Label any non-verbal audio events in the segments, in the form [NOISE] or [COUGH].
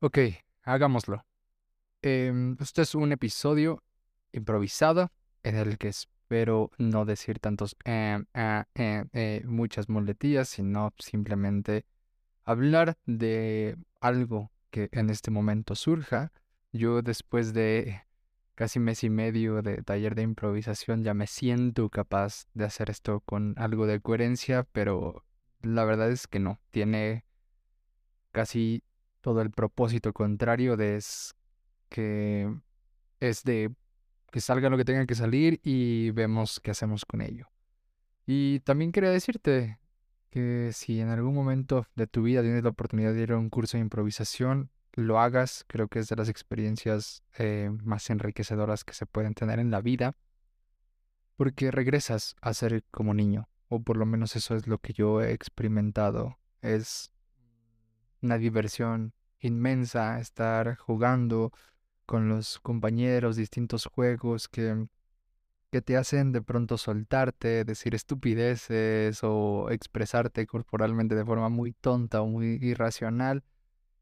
Ok, hagámoslo. Em, este es un episodio improvisado en el que espero no decir tantos em, ah, em, eh, muchas muletillas, sino simplemente hablar de algo que en este momento surja. Yo después de casi mes y medio de taller de improvisación ya me siento capaz de hacer esto con algo de coherencia, pero la verdad es que no. Tiene casi todo el propósito contrario de es que es de que salga lo que tenga que salir y vemos qué hacemos con ello. Y también quería decirte que si en algún momento de tu vida tienes la oportunidad de ir a un curso de improvisación, lo hagas. Creo que es de las experiencias eh, más enriquecedoras que se pueden tener en la vida, porque regresas a ser como niño, o por lo menos eso es lo que yo he experimentado. Es una diversión inmensa estar jugando con los compañeros, distintos juegos que, que te hacen de pronto soltarte, decir estupideces o expresarte corporalmente de forma muy tonta o muy irracional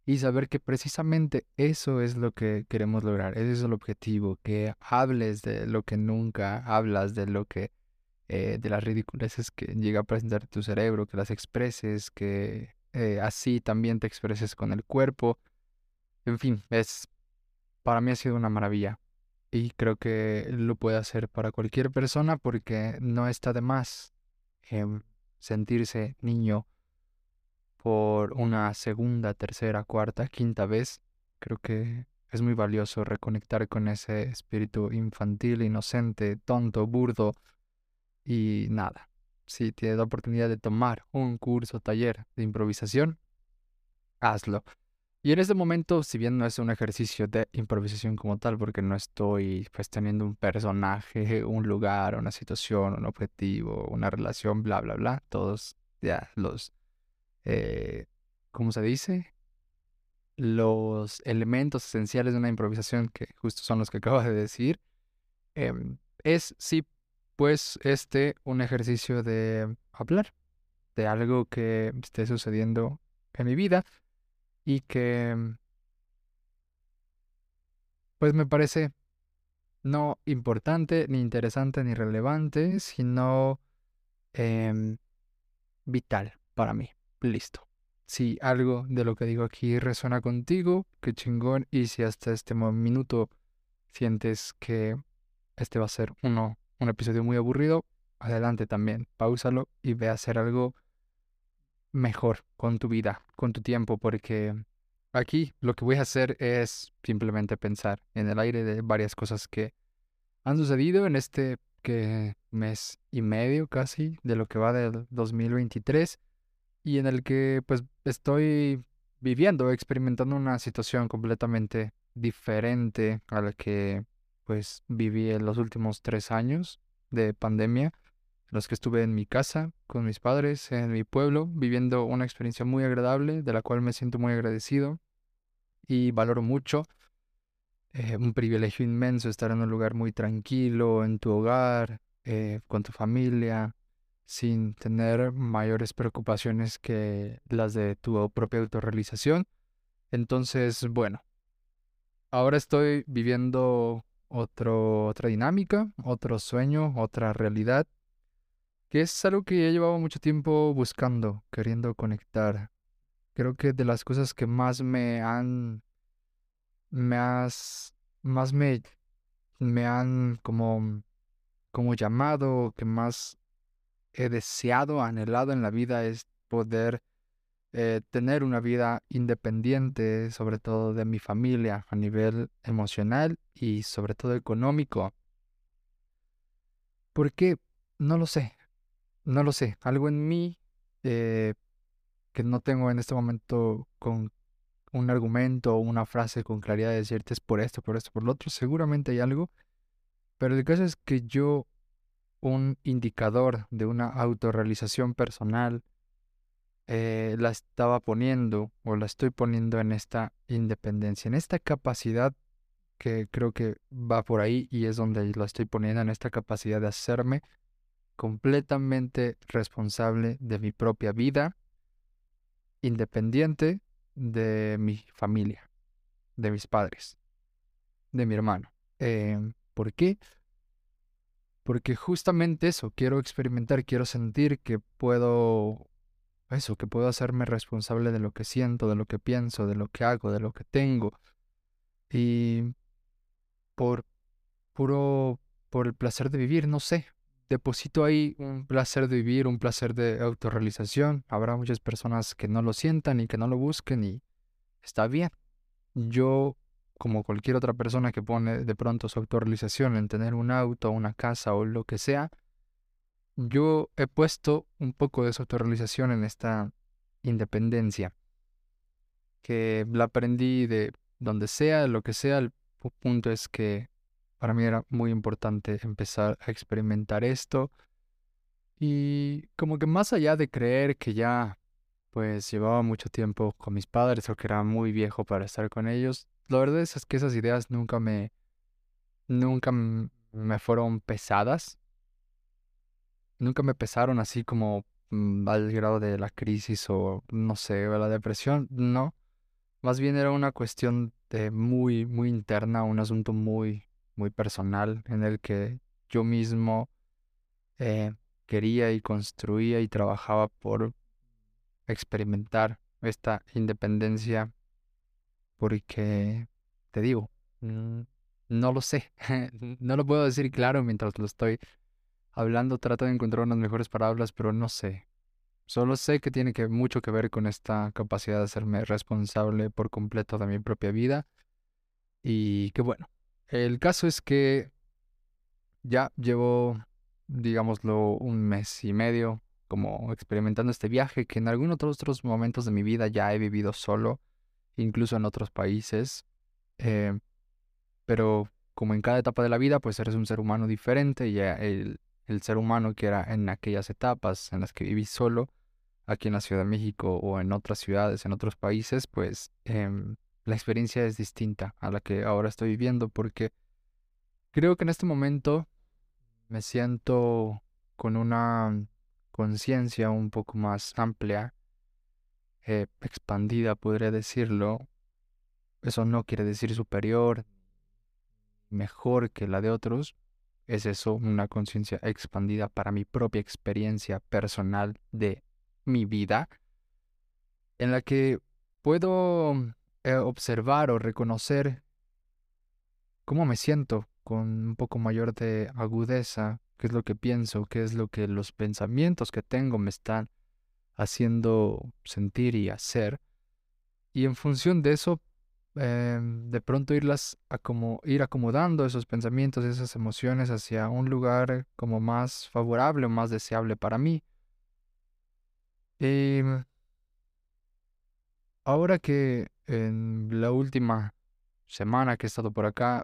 y saber que precisamente eso es lo que queremos lograr, ese es el objetivo, que hables de lo que nunca hablas, de lo que, eh, de las ridiculeces que llega a presentar tu cerebro, que las expreses, que eh, así también te expreses con el cuerpo. En fin, es para mí ha sido una maravilla y creo que lo puede hacer para cualquier persona porque no está de más em, sentirse niño por una segunda, tercera, cuarta, quinta vez. Creo que es muy valioso reconectar con ese espíritu infantil, inocente, tonto, burdo y nada si tienes la oportunidad de tomar un curso, taller de improvisación, hazlo. Y en este momento, si bien no es un ejercicio de improvisación como tal, porque no estoy pues teniendo un personaje, [LAUGHS] un lugar, una situación, un objetivo, una relación, bla, bla, bla, todos ya los, eh, ¿cómo se dice? Los elementos esenciales de una improvisación, que justo son los que [LAUGHS] acabo de decir, em, es sí pues este un ejercicio de hablar de algo que esté sucediendo en mi vida y que pues me parece no importante, ni interesante, ni relevante, sino em, vital para mí. Listo. Si algo de lo que digo aquí resuena contigo, qué chingón. Y si hasta este minuto sientes que este va a ser uno un episodio muy aburrido, adelante también, pausalo y ve a hacer algo mejor con tu vida, con tu tiempo, porque aquí lo que voy a hacer es simplemente pensar en el aire de varias cosas que han sucedido en este que mes y medio casi de lo que va del 2023 y en el que pues estoy viviendo, experimentando una situación completamente diferente a la que pues viví en los últimos tres años de pandemia, los que estuve en mi casa, con mis padres, en mi pueblo, viviendo una experiencia muy agradable, de la cual me siento muy agradecido y valoro mucho. Eh, un privilegio inmenso estar en un lugar muy tranquilo, en tu hogar, eh, con tu familia, sin tener mayores preocupaciones que las de tu propia autorrealización. Entonces, bueno, ahora estoy viviendo otro, otra dinámica, otro sueño, otra realidad, que es algo que ya llevaba mucho tiempo buscando, queriendo conectar. Creo que de las cosas que más me han, más me, me han como, como llamado, que más he deseado, anhelado en la vida es poder eh, tener una vida independiente, sobre todo de mi familia, a nivel emocional y sobre todo económico. ¿Por qué? No lo sé. No lo sé. Algo en mí eh, que no tengo en este momento con un argumento o una frase con claridad de decirte es por esto, por esto, por lo otro. Seguramente hay algo. Pero el caso es que yo, un indicador de una autorrealización personal, eh, la estaba poniendo o la estoy poniendo en esta independencia, en esta capacidad que creo que va por ahí y es donde la estoy poniendo, en esta capacidad de hacerme completamente responsable de mi propia vida, independiente de mi familia. de mis padres, de mi hermano. Em, ¿Por qué? Porque justamente eso, quiero experimentar, quiero sentir que puedo, eso, que puedo hacerme responsable de lo que siento, de lo que pienso, de lo que hago, de lo que tengo. Y por puro, por el placer de vivir, no sé, deposito ahí un placer de vivir, un placer de autorrealización. Habrá muchas personas que no lo sientan y que no lo busquen y está bien. Yo como cualquier otra persona que pone de pronto su autorrealización en tener un auto, una casa o lo que sea, yo he puesto un poco de esa autorrealización en esta independencia, que la aprendí de donde sea, lo que sea, el punto es que para mí era muy importante empezar a experimentar esto y como que más allá de creer que ya pues llevaba mucho tiempo con mis padres o que era muy viejo para estar con ellos, la verdad es que esas ideas nunca me, nunca me fueron pesadas. Nunca me pesaron así como mm, al grado de la crisis o no sé, la depresión, no. Más bien era una cuestión de muy, muy interna, un asunto muy, muy personal en el que yo mismo eh, quería y construía y trabajaba por experimentar esta independencia porque, te digo, mm, no lo sé, [LAUGHS] no lo puedo decir claro mientras lo estoy hablando, trato de encontrar unas mejores palabras, pero no sé. Solo sé que tiene que, mucho que ver con esta capacidad de hacerme responsable por completo de mi propia vida. Y que bueno, el caso es que ya llevo, digámoslo, un mes y medio como experimentando este viaje que en algunos otros momentos de mi vida ya he vivido solo incluso en otros países. Eh, pero como en cada etapa de la vida, pues eres un ser humano diferente y el, el ser humano que era en aquellas etapas en las que viví solo, aquí en la Ciudad de México o en otras ciudades, en otros países, pues em, la experiencia es distinta a la que ahora estoy viviendo porque creo que en este momento me siento con una conciencia un poco más amplia eh, expandida, podría decirlo. Eso no quiere decir superior, mejor que la de otros. Es eso, una conciencia expandida para mi propia experiencia personal de mi vida, en la que puedo eh, observar o reconocer cómo me siento con un poco mayor de agudeza, qué es lo que pienso, qué es lo que los pensamientos que tengo me están haciendo sentir y hacer. Y en función de eso, em, de pronto irlas a como, ir acomodando esos pensamientos, esas emociones hacia un lugar como más favorable o más deseable para mí. Y em, ahora que en la última semana que he estado por acá,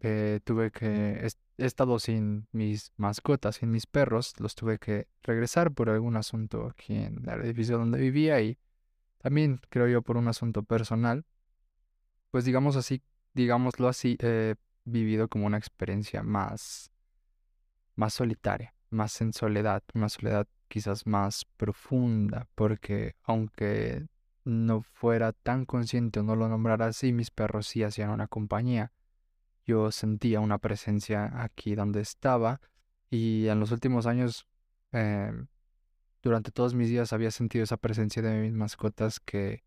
eh, tuve que he estado sin mis mascotas, sin mis perros, los tuve que regresar por algún asunto aquí en el edificio donde vivía y también creo yo por un asunto personal. Pues digamos así, digámoslo así, he vivido como una experiencia más, más solitaria, más en soledad, una soledad quizás más profunda, porque aunque no fuera tan consciente o no lo nombrara así, mis perros sí hacían una compañía. Yo sentía una presencia aquí donde estaba y en los últimos años, em, durante todos mis días había sentido esa presencia de mis mascotas que,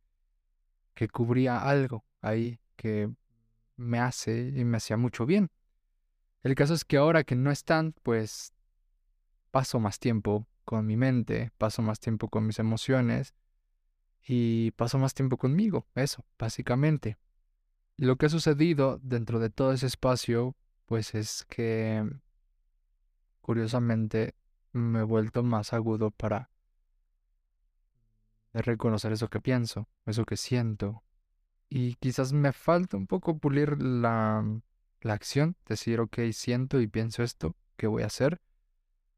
que cubría algo ahí que me hace y me hacía mucho bien. El caso es que ahora que no están, pues paso más tiempo con mi mente, paso más tiempo con mis emociones y paso más tiempo conmigo, eso, básicamente lo que ha sucedido dentro de todo ese espacio, pues es que curiosamente me he vuelto más agudo para reconocer eso que pienso, eso que siento. Y quizás me falta un poco pulir la, la acción, decir, ok, siento y pienso esto, ¿qué voy a hacer?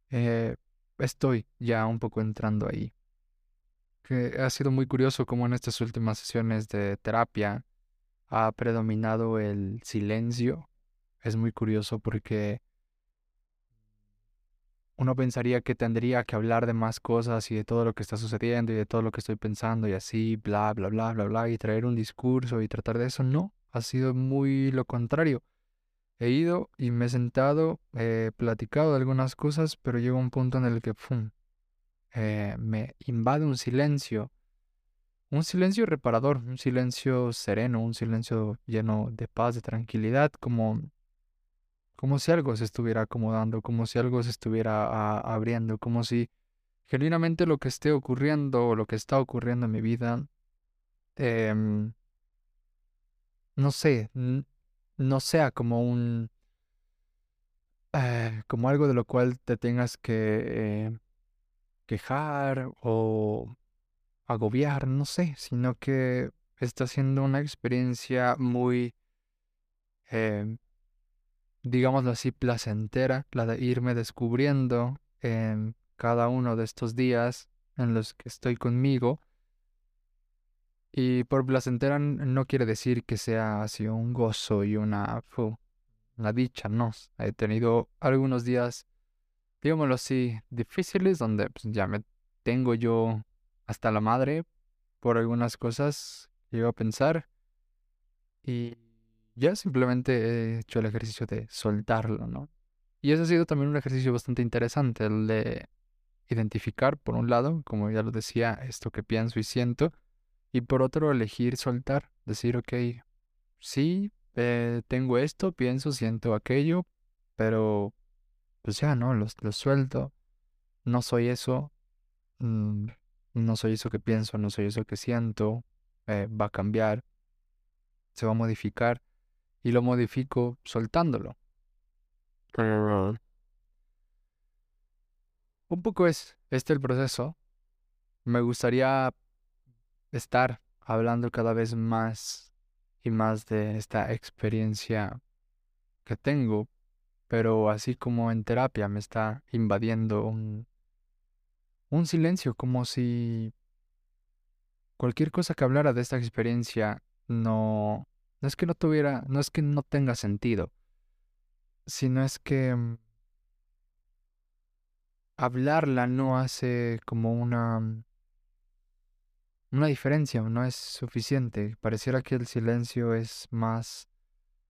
Eh, estoy ya un poco entrando ahí. Que ha sido muy curioso como en estas últimas sesiones de terapia ha predominado el silencio. Es muy curioso porque uno pensaría que tendría que hablar de más cosas y de todo lo que está sucediendo y de todo lo que estoy pensando y así, bla, bla, bla, bla, bla, y traer un discurso y tratar de eso. No, ha sido muy lo contrario. He ido y me he sentado, he platicado de algunas cosas, pero llega un punto en el que ¡pum! Eh, me invade un silencio. Un silencio reparador, un silencio sereno, un silencio lleno de paz, de tranquilidad, como, como si algo se estuviera acomodando, como si algo se estuviera abriendo, como si genuinamente lo que esté ocurriendo o lo que está ocurriendo en mi vida, em, no sé, no sea como un... Eh, como algo de lo cual te tengas que eh, quejar o agobiar, no sé, sino que está siendo una experiencia muy, eh, digámoslo así, placentera, la de irme descubriendo en cada uno de estos días en los que estoy conmigo. Y por placentera no quiere decir que sea así un gozo y una, una dicha, no. He tenido algunos días, digámoslo así, difíciles donde pues, ya me tengo yo hasta la madre por algunas cosas llego a pensar. Y ya simplemente he hecho el ejercicio de soltarlo, ¿no? Y eso ha sido también un ejercicio bastante interesante, el de identificar, por un lado, como ya lo decía, esto que pienso y siento, y por otro, elegir soltar, decir, ok, sí, eh, tengo esto, pienso, siento aquello, pero pues ya, ¿no? Lo, suelto, no soy eso, mm, no soy eso que pienso, no soy eso que siento, eh, va a cambiar, se va a modificar, y lo modifico soltándolo. Un poco es este el proceso. Me gustaría estar hablando cada vez más y más de esta experiencia que tengo, pero así como en terapia me está invadiendo un, un silencio, como si cualquier cosa que hablara de esta experiencia no, no es que no tuviera, no es que no tenga sentido, sino es que mm, hablarla no hace como una mm, una diferencia, no es suficiente. Pareciera que el silencio es más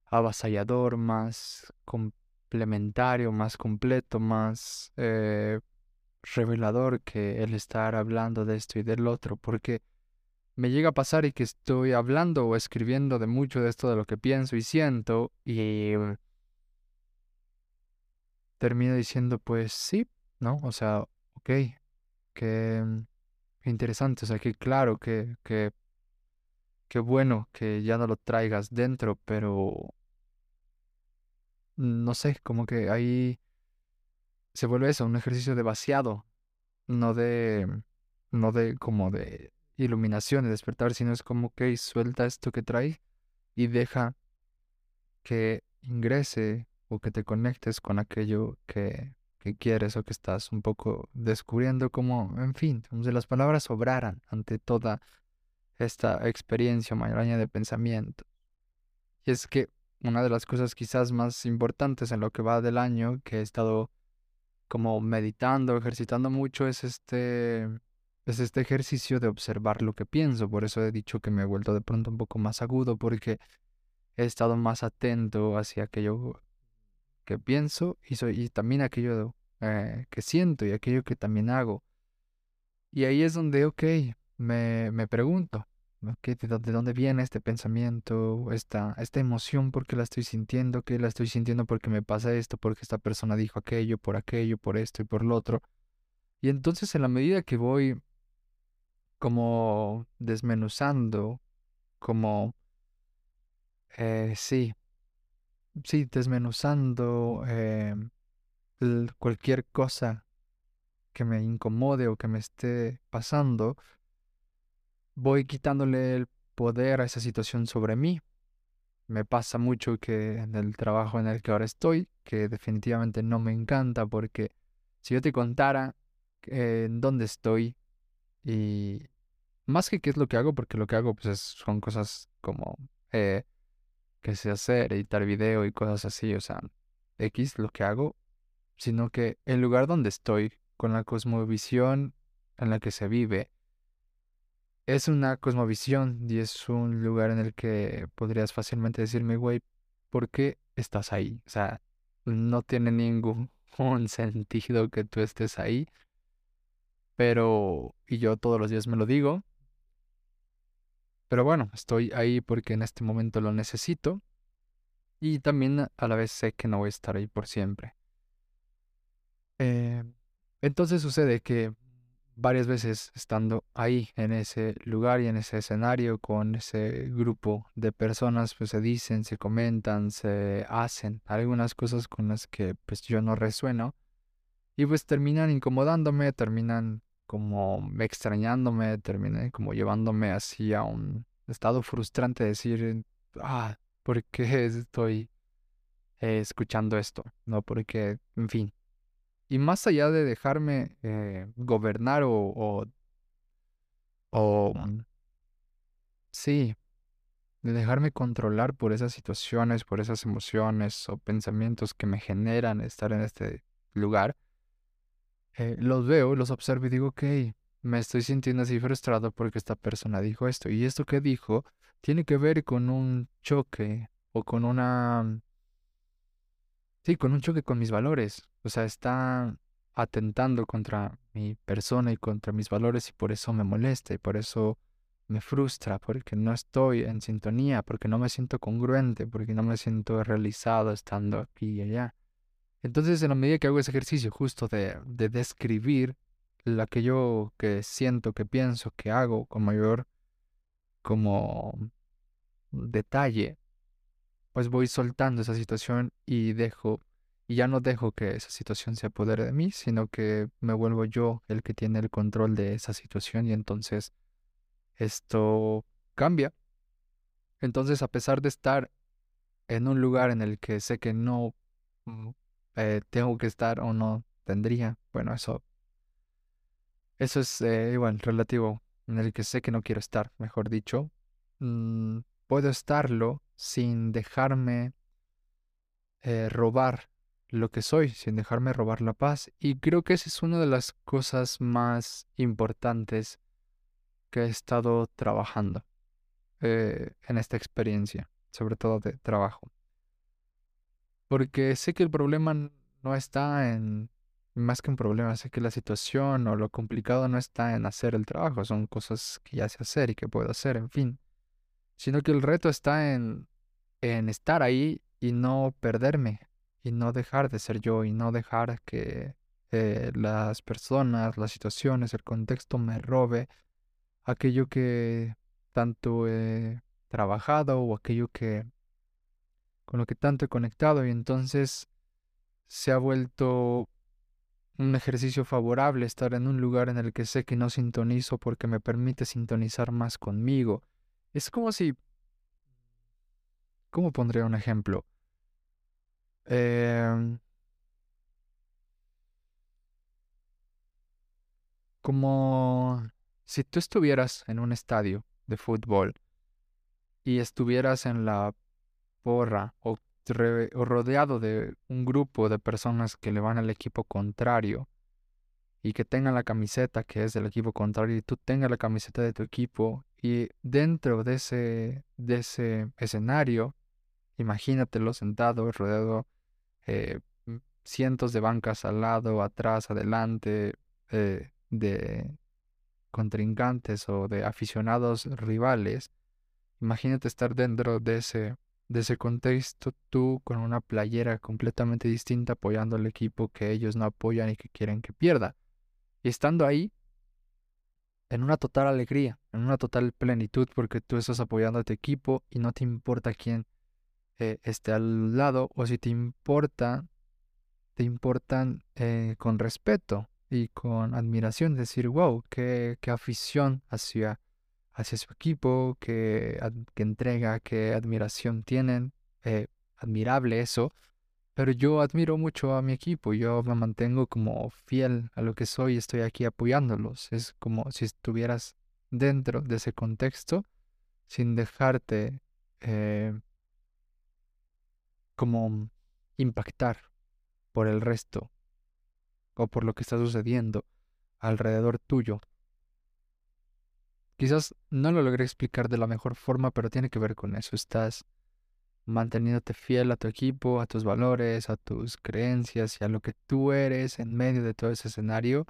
avasallador, más complementario, más completo, más eh, revelador que el estar hablando de esto y del otro, porque me llega a pasar y que estoy hablando o escribiendo de mucho de esto de lo que pienso y siento y termino diciendo pues sí, ¿no? O sea, ok, que interesante, o sea, que claro, que, que, qué bueno que ya no lo traigas dentro, pero no sé, como que ahí se vuelve eso, un ejercicio de vaciado, no de, no de como de iluminación, de despertar, sino es como que suelta esto que trae y deja que ingrese o que te conectes con aquello que, que quieres o que estás un poco descubriendo como, en fin, como si las palabras sobraran ante toda esta experiencia maraña de pensamiento. Y es que una de las cosas quizás más importantes en lo que va del año que he estado como meditando, ejercitando mucho es este es este ejercicio de observar lo que pienso, por eso he dicho que me he vuelto de pronto un poco más agudo porque he estado más atento hacia aquello que pienso y, soy, y también aquello eh, que siento y aquello que también hago. Y ahí es donde, ok, me, me pregunto, ¿de, dónde, dónde viene este pensamiento, esta, esta emoción? ¿Por qué la estoy sintiendo? ¿Qué la estoy sintiendo porque me pasa esto? Porque esta persona dijo aquello, por aquello, por esto y por lo otro. Y entonces en la medida que voy como desmenuzando, como, eh, sí, sí, desmenuzando eh, cualquier cosa que me incomode o que me esté pasando, voy quitándole el poder a esa situación sobre mí. Me pasa mucho que en el trabajo en el que ahora estoy, que definitivamente no me encanta porque si yo te contara eh, en dónde estoy y más que qué es lo que hago, porque lo que hago pues son cosas como eh, que sé hacer, editar video y cosas así, o sea, X lo que hago, sino que el lugar donde estoy, con la cosmovisión en la que se vive, es una cosmovisión y es un lugar en el que podrías fácilmente decirme, güey, ¿por qué estás ahí? O sea, no tiene ningún [LAUGHS] sentido que tú estés ahí, pero, y yo todos los días me lo digo, pero bueno, estoy ahí porque en este momento lo necesito y también a la vez sé que no voy a estar ahí por siempre. Eh, entonces sucede que varias veces estando ahí en ese lugar y en ese escenario con ese grupo de personas, pues se dicen, se comentan, se hacen algunas cosas con las que pues yo no resueno y pues terminan incomodándome, terminan como extrañándome, terminan como llevándome así a un estado frustrante de decir, ah, ¿por qué estoy eh, escuchando esto? No, porque, en fin, y más allá de dejarme eh, gobernar o, o, mm, sí, de dejarme controlar por esas situaciones, por esas emociones o pensamientos que me generan estar en este lugar, eh, los veo, los observo y digo, ok, me estoy sintiendo así frustrado porque esta persona dijo esto. Y esto que dijo tiene que ver con un choque o con una Sí, con un choque con mis valores. O sea, está atentando contra mi persona y contra mis valores y por eso me molesta y por eso me frustra, porque no estoy en sintonía, porque no me siento congruente, porque no me siento realizado estando aquí y allá. Entonces, en la medida que hago ese ejercicio justo de, de describir aquello que siento, que pienso, que hago con mayor como detalle, pues voy soltando esa situación y dejo, y ya no dejo que esa situación se apodere de mí, sino que me vuelvo yo el que tiene el control de esa situación y entonces esto cambia. Entonces, a pesar de estar en un lugar en el que sé que no mm, eh, tengo que estar o no tendría, bueno, eso, eso es eh, igual relativo, en el que sé que no quiero estar, mejor dicho, mm, puedo estarlo sin dejarme eh, robar lo que soy, sin dejarme robar la paz. Y creo que esa es una de las cosas más importantes que he estado trabajando eh, en esta experiencia, sobre todo de trabajo. Porque sé que el problema no está en, más que un problema, sé que la situación o lo complicado no está en hacer el trabajo, son cosas que ya sé hacer y que puedo hacer, en fin. Sino que el reto está en en estar ahí y no perderme y no dejar de ser yo y no dejar que eh, las personas, las situaciones, el contexto me robe aquello que tanto he trabajado o aquello que con lo que tanto he conectado y entonces se ha vuelto un ejercicio favorable estar en un lugar en el que sé que no sintonizo porque me permite sintonizar más conmigo. Es como si ¿Cómo pondría un ejemplo? Em, como si tú estuvieras en un estadio de fútbol y estuvieras en la porra o, rodeado de un grupo de personas que le van al equipo contrario y que tengan la camiseta que es del equipo contrario y tú tengas la camiseta de tu equipo y dentro de ese, de ese escenario Imagínatelo sentado, rodeado eh, cientos de bancas al lado, atrás, adelante, eh, de contrincantes o de aficionados rivales. Imagínate estar dentro de ese, de ese contexto, tú con una playera completamente distinta apoyando al equipo que ellos no apoyan y que quieren que pierda. Y estando ahí, en una total alegría, en una total plenitud, porque tú estás apoyando a tu equipo y no te importa quién eh, esté al lado o si te importa, te importan eh, con respeto y con admiración, decir, wow, qué, qué afición hacia, hacia su equipo, qué, entrega, qué admiración tienen, eh, admirable eso, pero yo admiro mucho a mi equipo, yo me mantengo como fiel a lo que soy, estoy aquí apoyándolos, es como si estuvieras dentro de ese contexto sin dejarte como impactar por el resto o por lo que está sucediendo alrededor tuyo. Quizás no lo logré explicar de la mejor forma, pero tiene que ver con eso. Estás manteniéndote fiel a tu equipo, a tus valores, a tus creencias y a lo que tú eres en medio de todo ese escenario.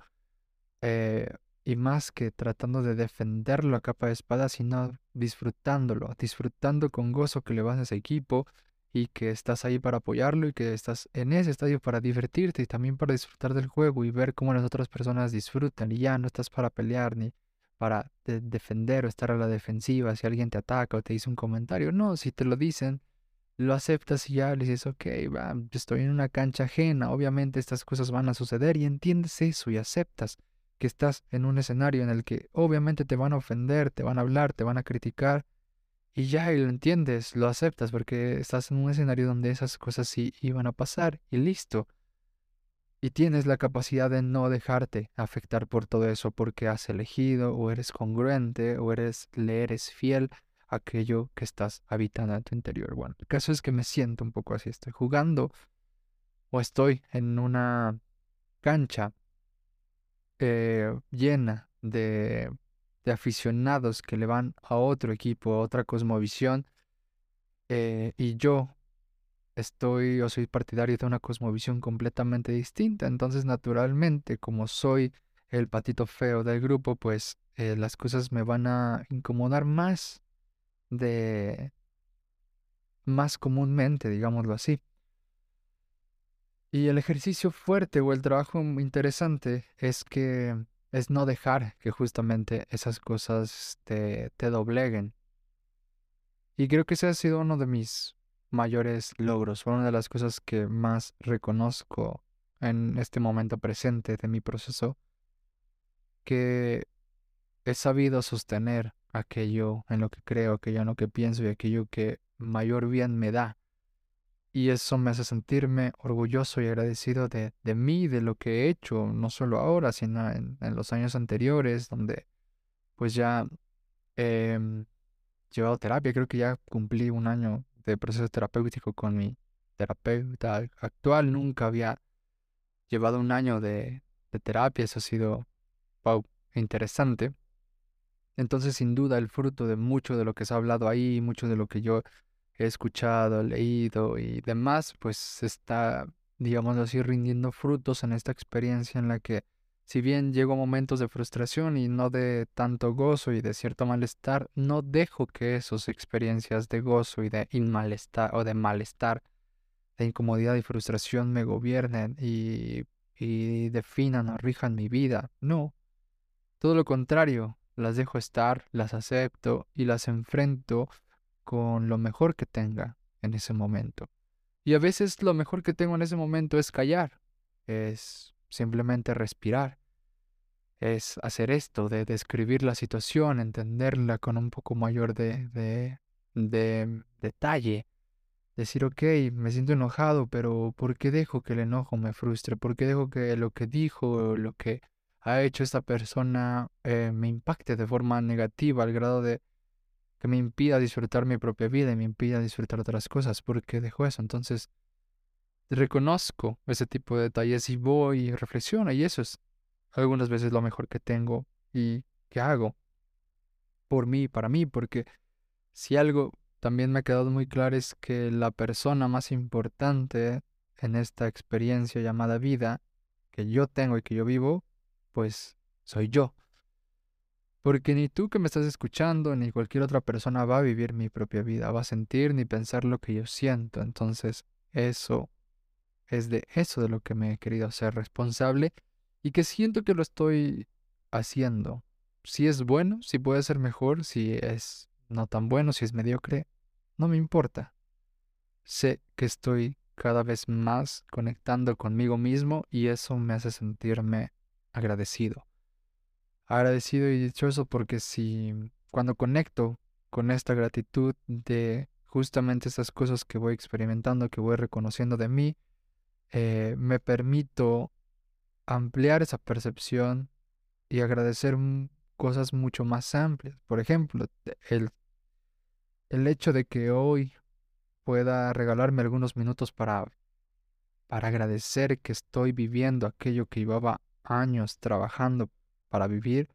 Eh, y más que tratando de defenderlo a capa de espada, sino disfrutándolo, disfrutando con gozo que le vas a ese equipo y que estás ahí para apoyarlo y que estás en ese estadio para divertirte y también para disfrutar del juego y ver cómo las otras personas disfrutan y ya no estás para pelear ni para defender o estar a la defensiva si alguien te ataca o te dice un comentario. No, si te lo dicen, lo aceptas y ya le dices, ok, va, estoy en una cancha ajena, obviamente estas cosas van a suceder y entiendes eso y aceptas que estás en un escenario en el que obviamente te van a ofender, te van a hablar, te van a criticar y ya y lo entiendes, lo aceptas porque estás en un escenario donde esas cosas sí iban a pasar y listo. Y tienes la capacidad de no dejarte afectar por todo eso porque has elegido o eres congruente o eres, le eres fiel a aquello que estás habitando en tu interior. Bueno, el caso es que me siento un poco así. Estoy jugando o estoy en una cancha eh, llena de, aficionados que le van a otro equipo, a otra cosmovisión. Eh, y yo estoy o soy partidario de una cosmovisión completamente distinta. Entonces, naturalmente, como soy el patito feo del grupo, pues eh, las cosas me van a incomodar más de más comúnmente, digámoslo así. Y el ejercicio fuerte o el trabajo interesante es que es no dejar que justamente esas cosas te, te dobleguen. Y creo que ese ha sido uno de mis mayores logros, fue una de las cosas que más reconozco en este momento presente de mi proceso, que he sabido sostener aquello en lo que creo, aquello en lo que pienso y aquello que mayor bien me da. Y eso me hace sentirme orgulloso y agradecido de, de mí, de lo que he hecho, no solo ahora, sino en, en los años anteriores, donde pues ya he llevado terapia, creo que ya cumplí un año de proceso terapéutico con mi terapeuta actual. Nunca había llevado un año de, terapia. Eso ha sido wow, interesante. Entonces, sin duda, el fruto de mucho de lo que se ha hablado ahí, mucho de lo que yo he escuchado, leído y demás, pues está, digamos así, rindiendo frutos en esta experiencia en la que si bien llego a momentos de frustración y no de tanto gozo y de cierto malestar, no dejo que esas experiencias de gozo y de inmalestar o de malestar, de incomodidad y frustración me gobiernen y, y definan o rijan mi vida. No. Todo lo contrario, las dejo estar, las acepto y las enfrento con lo mejor que tenga en ese momento. Y a veces lo mejor que tengo en ese momento es callar, es simplemente respirar es hacer esto, de describir la situación, entenderla con un poco mayor de, de, de detalle. Decir, ok, me siento enojado, pero ¿por qué dejo que el enojo me frustre? ¿Por qué dejo que lo que dijo, lo que ha hecho esta persona eh, me impacte de forma negativa al grado de que me impida disfrutar mi propia vida y me impida disfrutar otras cosas? ¿Por qué dejo eso? Entonces, reconozco ese tipo de detalles y voy y reflexiono y eso es algunas veces lo mejor que tengo y que hago por mí, para mí, porque si algo también me ha quedado muy claro es que la persona más importante en esta experiencia llamada vida que yo tengo y que yo vivo, pues soy yo. Porque ni tú que me estás escuchando, ni cualquier otra persona va a vivir mi propia vida, va a sentir ni pensar lo que yo siento. Entonces, eso es de eso de lo que me he querido hacer responsable y que siento que lo estoy haciendo. Si es bueno, si puede ser mejor, si es no tan bueno, si es mediocre, no me importa. Sé que estoy cada vez más conectando conmigo mismo y eso me hace sentirme agradecido. Agradecido y dichoso porque si cuando conecto con esta gratitud de justamente estas cosas que voy experimentando, que voy reconociendo de mí, eh, me permito ampliar esa percepción y agradecer cosas mucho más amplias. Por ejemplo, el, el hecho de que hoy pueda regalarme algunos minutos para, para agradecer que estoy viviendo aquello que llevaba años trabajando para vivir,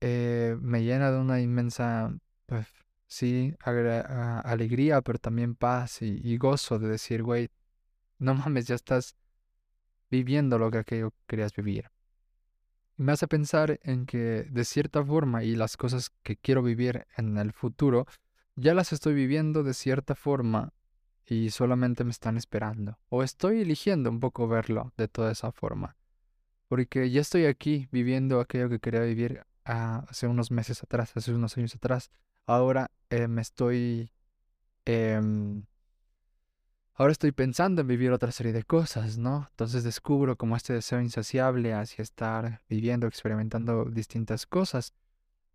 eh, me llena de una inmensa, pues sí, alegría, pero también paz y, y gozo de decir, güey, no mames, ya estás viviendo lo que aquello querías vivir. Me hace pensar en que de cierta forma y las cosas que quiero vivir en el futuro, ya las estoy viviendo de cierta forma y solamente me están esperando. O estoy eligiendo un poco verlo de toda esa forma. Porque ya estoy aquí viviendo aquello que quería vivir hace unos meses atrás, hace unos años atrás. Ahora eh, me estoy... Em, ahora estoy pensando en vivir otra serie de cosas, ¿no? Entonces descubro como este deseo insaciable hacia estar viviendo, experimentando distintas cosas.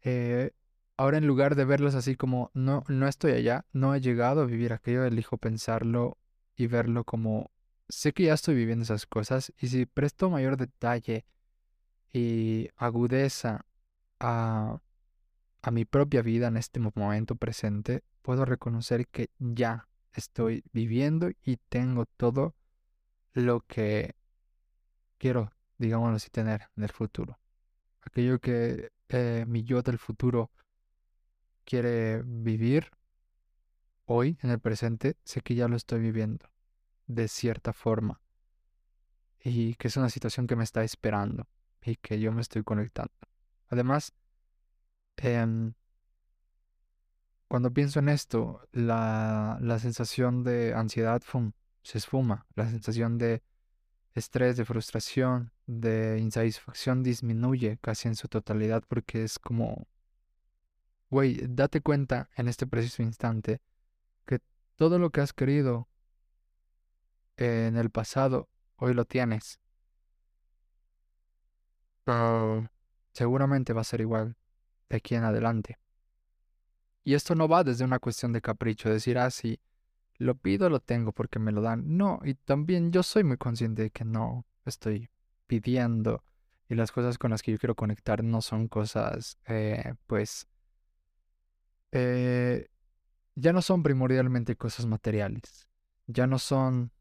Eh, ahora en lugar de verlos así como no, no estoy allá, no he llegado a vivir aquello, elijo pensarlo y verlo como sé que ya estoy viviendo esas cosas y si presto mayor detalle y agudeza a, a mi propia vida en este momento presente, puedo reconocer que ya estoy viviendo y tengo todo lo que quiero, digámoslo así, tener en el futuro. Aquello que eh, mi yo del futuro quiere vivir hoy, en el presente, sé que ya lo estoy viviendo de cierta forma y que es una situación que me está esperando y que yo me estoy conectando. Además, em, cuando pienso en esto, la, la sensación de ansiedad se esfuma, la sensación de estrés, de frustración, de insatisfacción disminuye casi en su totalidad porque es como, güey, date cuenta en este preciso instante que todo lo que has querido en el pasado, hoy lo tienes. seguramente va a ser igual de aquí en adelante. Y esto no va desde una cuestión de capricho, decir, ah, sí, lo pido, lo tengo porque me lo dan. No, y también yo soy muy consciente de que no estoy pidiendo y las cosas con las que yo quiero conectar no son cosas, eh, pues, eh, ya no son primordialmente cosas materiales, ya no son,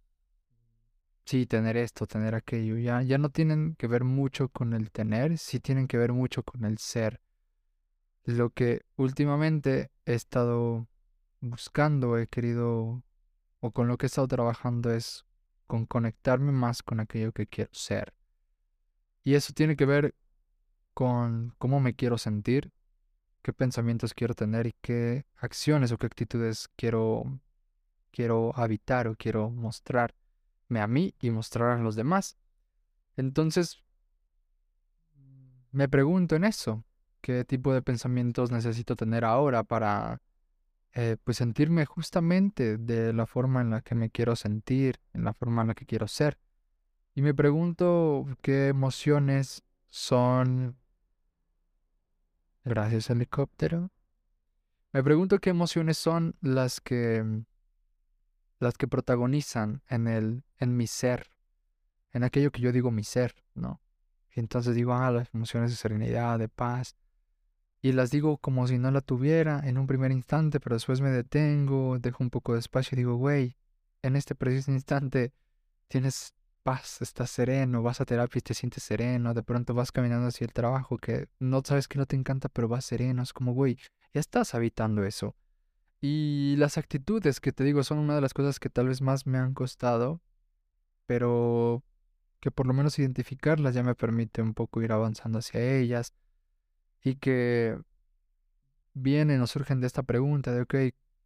sí, tener esto, tener aquello, ya, ya no tienen que ver mucho con el tener, sí tienen que ver mucho con el ser. Lo que últimamente he estado buscando, he querido, o con lo que he estado trabajando es con conectarme más con aquello que quiero ser. Y eso tiene que ver con cómo me quiero sentir, qué pensamientos quiero tener y qué acciones o qué actitudes quiero, quiero habitar o quiero mostrarme a mí y mostrar a los demás. Entonces, me pregunto en eso, qué tipo de pensamientos necesito tener ahora para eh, pues sentirme justamente de la forma en la que me quiero sentir, en la forma en la que quiero ser. Y me pregunto qué emociones son... Gracias, helicóptero. Me pregunto qué emociones son las que las que protagonizan en el en mi ser, en aquello que yo digo mi ser, ¿no? Y entonces digo, ah, las emociones de serenidad, de paz, y las digo como si no la tuviera en un primer instante, pero después me detengo, dejo un poco de espacio y digo, güey, en este preciso instante tienes paz, estás sereno, vas a terapia y te sientes sereno, de pronto vas caminando hacia el trabajo que no sabes que no te encanta, pero vas sereno, es como, güey, ya estás habitando eso. Y las actitudes que te digo son una de las cosas que tal vez más me han costado, pero que por lo menos identificarlas ya me permite un poco ir avanzando hacia ellas y que vienen o surgen de esta pregunta de, ok,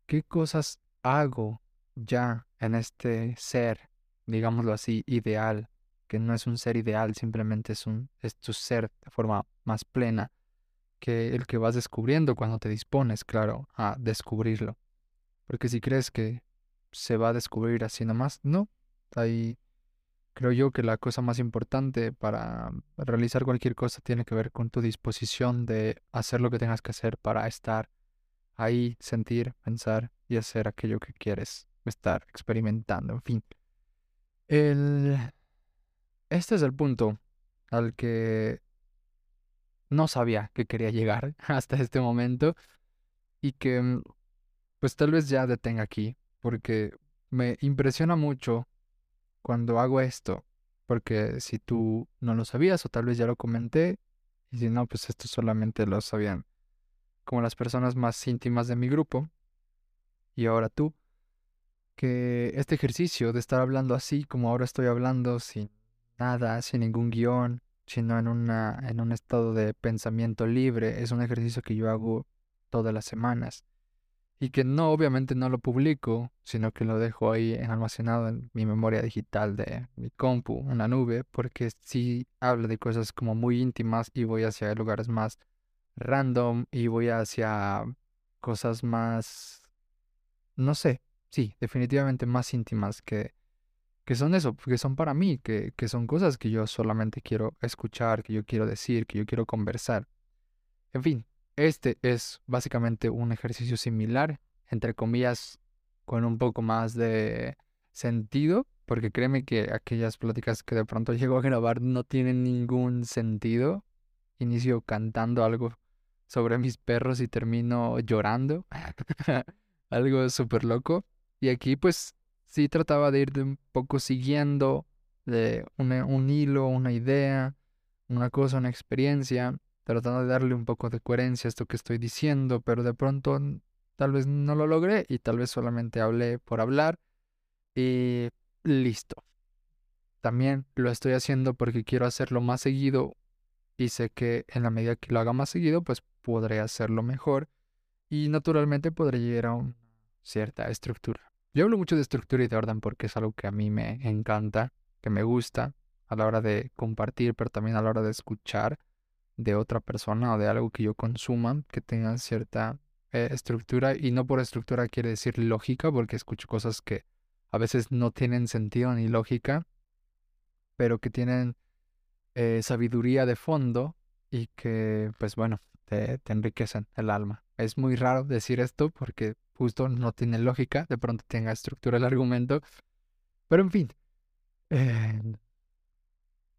¿qué cosas hago ya en este ser, digámoslo así, ideal? Que no es un ser ideal, simplemente es, un, es tu ser de forma más plena que el que vas descubriendo cuando te dispones, claro, a descubrirlo. Porque si crees que se va a descubrir así nomás, no, hay Creo yo que la cosa más importante para realizar cualquier cosa tiene que ver con tu disposición de hacer lo que tengas que hacer para estar ahí, sentir, pensar y hacer aquello que quieres estar experimentando. En fin. El... Este es el punto al que no sabía que quería llegar [LAUGHS] hasta este momento y que mm, pues tal vez ya detenga aquí porque me impresiona mucho cuando hago esto, porque si tú no lo sabías o tal vez ya lo comenté Y si no, pues esto solamente lo sabían como las personas más íntimas de mi grupo. Y ahora tú, que este ejercicio de estar hablando así como ahora estoy hablando, sin nada, sin ningún guion, sino en, una, en un estado de pensamiento libre, es un ejercicio que yo hago todas las semanas. Y que no, obviamente no lo publico, sino que lo dejo ahí almacenado en mi memoria digital de mi compu, en la nube, porque sí habla de cosas como muy íntimas y voy hacia lugares más random y voy hacia cosas más, no sé, sí, definitivamente más íntimas que, que son eso, que son para mí, que, que son cosas que yo solamente quiero escuchar, que yo quiero decir, que yo quiero conversar. En fin, este es básicamente un ejercicio similar, entre comillas, con un poco más de sentido, porque créeme que aquellas pláticas que de pronto llego a grabar no tienen ningún sentido. Inicio cantando algo sobre mis perros y termino llorando. [LAUGHS] Algo súper loco. Y aquí pues sí trataba de ir de un poco siguiendo de un hilo, una idea, una cosa, una experiencia, tratando de darle un poco de coherencia a esto que estoy diciendo, pero de pronto tal vez no lo logré y tal vez solamente hablé por hablar y listo. También lo estoy haciendo porque quiero hacerlo más seguido y sé que en la medida que lo haga más seguido, pues podré hacerlo mejor y naturalmente podré llegar a una cierta estructura. Yo hablo mucho de estructura y de orden porque es algo que a mí me encanta, que me gusta a la hora de compartir, pero también a la hora de escuchar de otra persona o de algo que yo consuma que tenga cierta eh, estructura y no por estructura quiere decir lógica porque escucho cosas que a veces no tienen sentido ni lógica, pero que tienen eh, sabiduría de fondo y que pues bueno, te, enriquecen el alma. Es muy raro decir esto porque justo no tiene lógica, de pronto tenga estructura el argumento, pero en fin,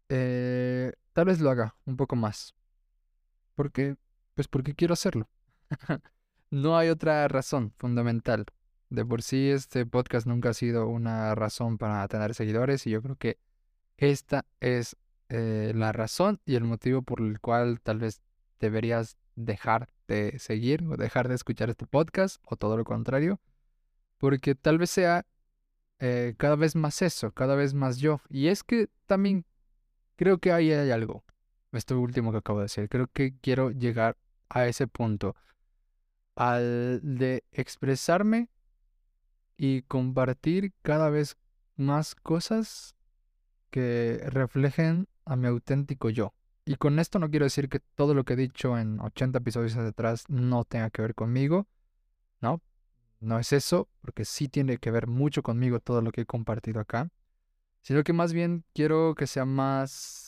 eh, tal vez lo haga un poco más. Porque, pues porque quiero hacerlo. [LAUGHS] no hay otra razón fundamental. De por sí este podcast nunca ha sido una razón para tener seguidores y yo creo que esta es eh, la razón y el motivo por el cual tal vez deberías dejar de seguir o dejar de escuchar este podcast o todo lo contrario, porque tal vez sea eh, cada vez más eso, cada vez más yo. Y es que también creo que ahí hay algo, esto último que acabo de decir, creo que quiero llegar a ese punto, al de expresarme y compartir cada vez más cosas que reflejen a mi auténtico yo. Y con esto no quiero decir que todo lo que he dicho en 80 episodios atrás no tenga que ver conmigo, ¿no? No es eso, porque sí tiene que ver mucho conmigo todo lo que he compartido acá, sino que más bien quiero que sea más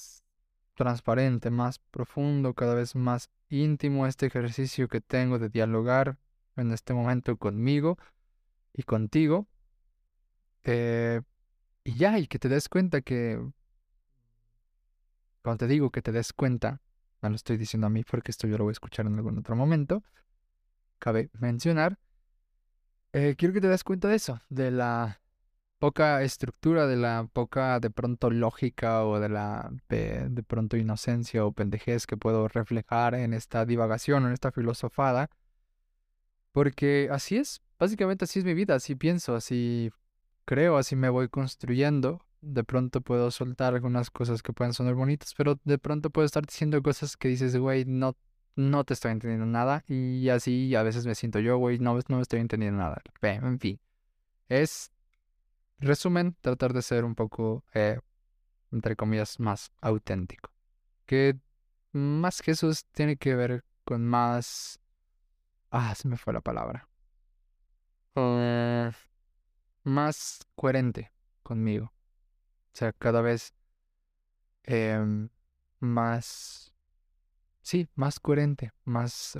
transparente, más profundo, cada vez más íntimo este ejercicio que tengo de dialogar en este momento conmigo y contigo. Eh, y ya, y que te des cuenta que cuando te digo que te des cuenta, no lo estoy diciendo a mí porque esto yo lo voy a escuchar en algún otro momento, cabe mencionar, eh, quiero que te des cuenta de eso, de la poca estructura, de la poca de pronto lógica o de la de, de pronto inocencia o pendejez que puedo reflejar en esta divagación, en esta filosofada, porque así es, básicamente así es mi vida, así pienso, así creo, así me voy construyendo de pronto puedo soltar algunas cosas que pueden sonar bonitas, pero de pronto puedo estar diciendo cosas que dices, güey, no, no te estoy entendiendo nada. Y así a veces me siento yo, güey, no, no me estoy entendiendo nada. En fin, es, resumen, tratar de ser un poco, eh, entre comillas, más auténtico. Que más eso tiene que ver con más... Ah, se me fue la palabra. Más coherente conmigo sea, cada vez em, más, sí, más coherente, más,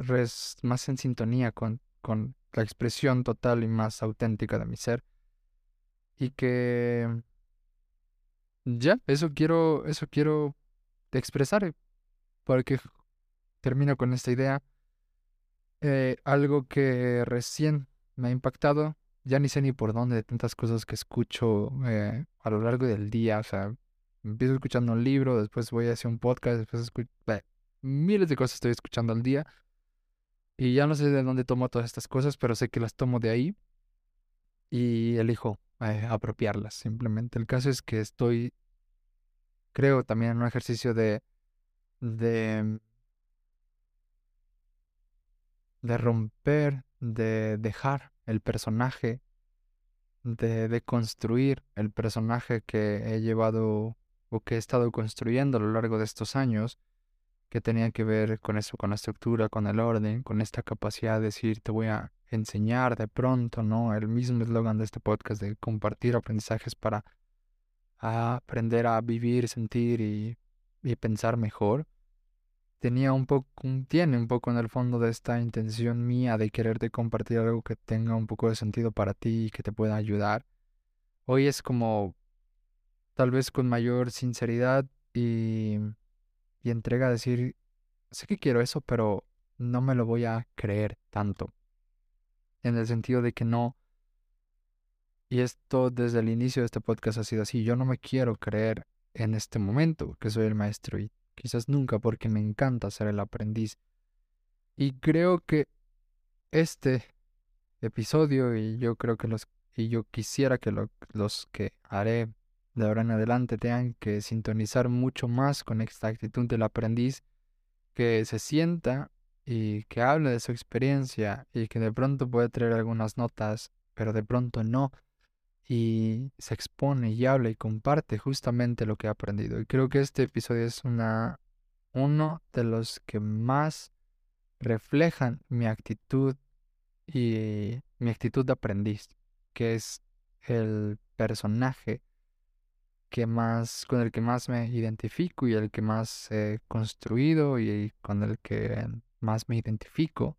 más en sintonía con, con la expresión total y más auténtica de mi ser. Y que ya, eso quiero, eso quiero expresar, porque termino con esta idea. Eh, algo que recién me ha impactado ya ni sé ni por dónde de tantas cosas que escucho eh, a lo largo del día. O sea, empiezo escuchando un libro, después voy a hacer un podcast, después escucho... miles de cosas estoy escuchando al día. Y ya no sé de dónde tomo todas estas cosas, pero sé que las tomo de ahí y elijo eh, apropiarlas. Simplemente el caso es que estoy, creo, también en un ejercicio de, de, de romper, de dejar el personaje, de, de construir el personaje que he llevado o que he estado construyendo a lo largo de estos años que tenía que ver con eso, con la estructura, con el orden, con esta capacidad de decir, te voy a enseñar de pronto, ¿no? El mismo eslogan de este podcast de compartir aprendizajes para aprender a vivir, sentir y pensar mejor. Tenía un poco, tiene un poco en el fondo de esta intención mía de quererte compartir algo que tenga un poco de sentido para ti y que te pueda ayudar. Hoy es como tal vez con mayor sinceridad y y entrega a decir, sé que quiero eso, pero no me lo voy a creer tanto. En el sentido de que no, y esto desde el inicio de este podcast ha sido así, yo no me quiero creer en este momento que soy el maestro y quizás nunca porque me encanta ser el aprendiz. Y creo que este episodio y yo creo que los y yo quisiera que los que haré de ahora en adelante tengan que sintonizar mucho más con esta actitud del aprendiz, que se sienta y que hable de su experiencia y que de pronto puede traer algunas notas, pero de pronto no, y se expone y habla y comparte justamente lo que ha aprendido. Y creo que este episodio es una, uno de los que más reflejan mi actitud y mi actitud de aprendiz, que es el personaje que más, con el que más me identifico y el que más he construido y con el que más me identifico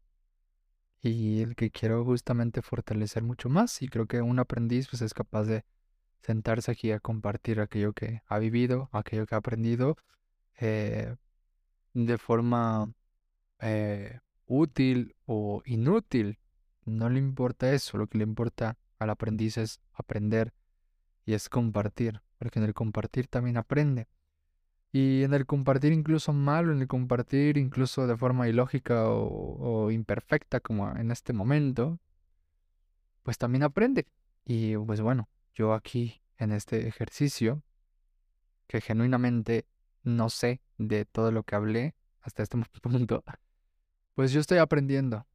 y el que quiero justamente fortalecer mucho más y creo que un aprendiz pues es capaz de sentarse aquí a compartir aquello que ha vivido, aquello que ha aprendido eh, de forma eh, útil o inútil. No le importa eso, lo que le importa al aprendiz es aprender y es compartir porque en el compartir también aprende. Y en el compartir incluso malo, en el compartir incluso de forma ilógica o, imperfecta como en este momento, pues también aprende. Y pues bueno, yo aquí en este ejercicio, que genuinamente no sé de todo lo que hablé hasta este [LAUGHS] punto, pues yo estoy aprendiendo.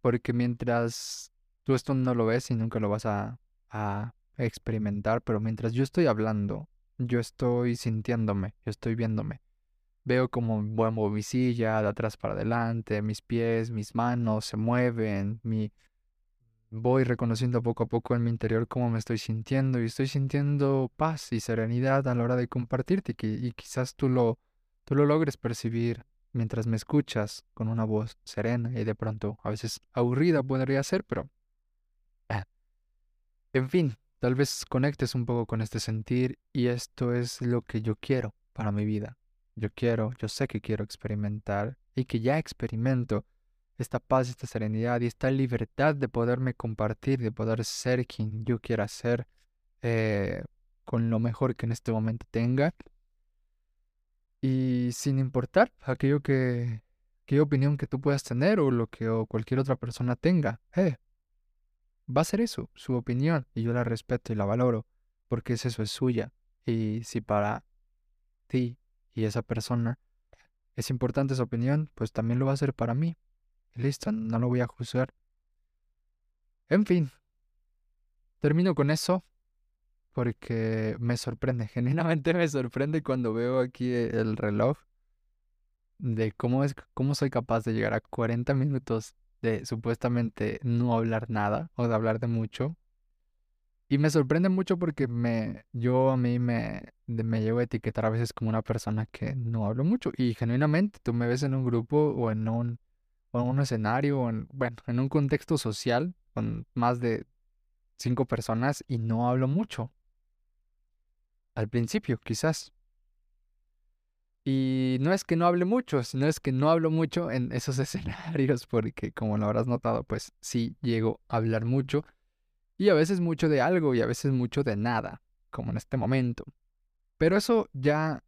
Porque mientras tú esto no lo ves y nunca lo vas a, a experimentar, pero mientras yo estoy hablando, yo estoy sintiéndome, yo estoy viéndome. Veo como muevo mi silla de atrás para adelante, mis pies, mis manos se mueven, mi... voy reconociendo poco a poco en mi interior cómo me estoy sintiendo y estoy sintiendo paz y serenidad a la hora de compartirte y, quizás tú lo, tú lo logres percibir mientras me escuchas con una voz serena y de pronto a veces aburrida podría ser, pero... Eh, en fin, Tal vez conectes un poco con este sentir y esto es lo que yo quiero para mi vida. Yo quiero, yo sé que quiero experimentar y que ya experimento esta paz, esta serenidad y esta libertad de poderme compartir, de poder ser quien yo quiera ser eh, con lo mejor que en este momento tenga. Y sin importar aquello que, qué opinión que tú puedas tener o lo que cualquier otra persona tenga. Eh, va a ser eso, su opinión, y yo la respeto y la valoro, porque es eso, es suya. Y si para ti y esa persona es importante esa opinión, pues también lo va a ser para mí. listo, no lo voy a juzgar. En fin, termino con eso porque me sorprende, [LAUGHS] genuinamente me sorprende cuando veo aquí el reloj de cómo es cómo soy capaz de llegar a 40 minutos de supuestamente no hablar nada o de hablar de mucho. Y me sorprende mucho porque me, yo a mí me, me llevo a etiquetar a veces como una persona que no hablo mucho. Y genuinamente tú me ves en un grupo o en un, o en un escenario, o en, bueno, en un contexto social con más de cinco personas y no hablo mucho. Al principio, quizás. Y no es que no hable mucho, sino es que no hablo mucho en esos [LAUGHS] escenarios, porque como lo habrás notado, pues sí llego a hablar mucho. Y a veces mucho de algo y a veces mucho de nada, como en este momento. Pero eso ya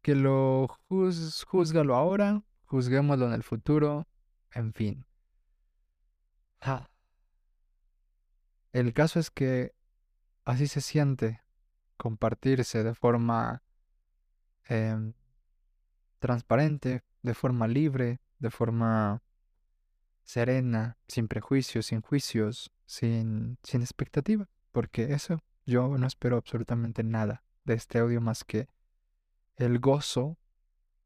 que lo juz, juzgalo ahora, juzguémoslo en el futuro, en fin. El caso es que así se siente compartirse de forma em, transparente, de forma libre, de forma serena, sin prejuicios, sin juicios, sin, sin expectativa, porque eso yo no espero absolutamente nada de este audio más que el gozo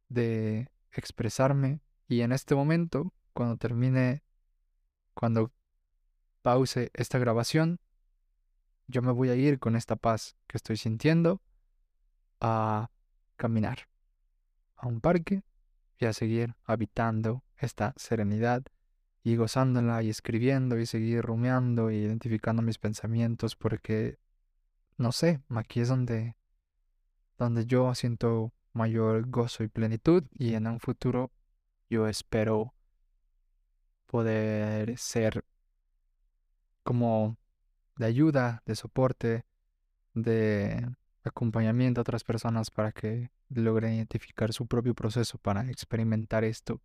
de expresarme y en este momento, cuando termine, cuando pause esta grabación, yo me voy a ir con esta paz que estoy sintiendo a caminar a un parque y a seguir habitando esta serenidad y gozándola y escribiendo y seguir rumiando y identificando mis pensamientos porque no sé, aquí es donde donde yo siento mayor gozo y plenitud y en un futuro yo espero poder ser como de ayuda, de soporte, de acompañamiento a otras personas para que logren identificar su propio proceso para experimentar esto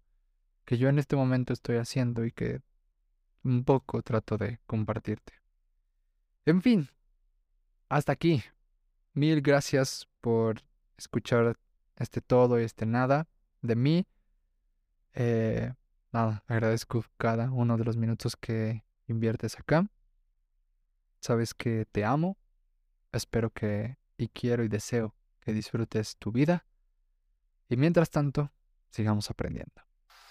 que yo en este momento estoy haciendo y que un poco trato de compartirte. En fin, hasta aquí. Mil gracias por escuchar este todo y este nada de mí. Eh, nada, agradezco cada uno de los minutos que inviertes acá. Sabes que te amo. Espero que y quiero y deseo que disfrutes tu vida. Y mientras tanto, sigamos aprendiendo.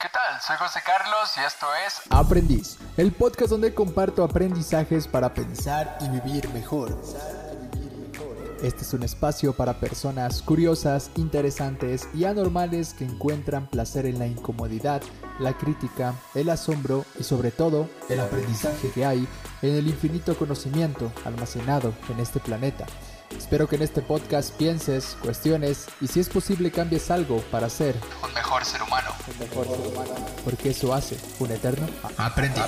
¿Qué tal? Soy José Carlos y esto es Aprendiz, el podcast donde comparto aprendizajes para pensar y vivir mejor. Este es un espacio para personas curiosas, interesantes y anormales que encuentran placer en la incomodidad, la crítica, el asombro y sobre todo el aprendizaje que hay en el infinito conocimiento almacenado en este planeta. Espero que en este podcast pienses, cuestiones y si es posible cambies algo para ser un mejor ser humano. Porque eso hace un eterno aprendiz.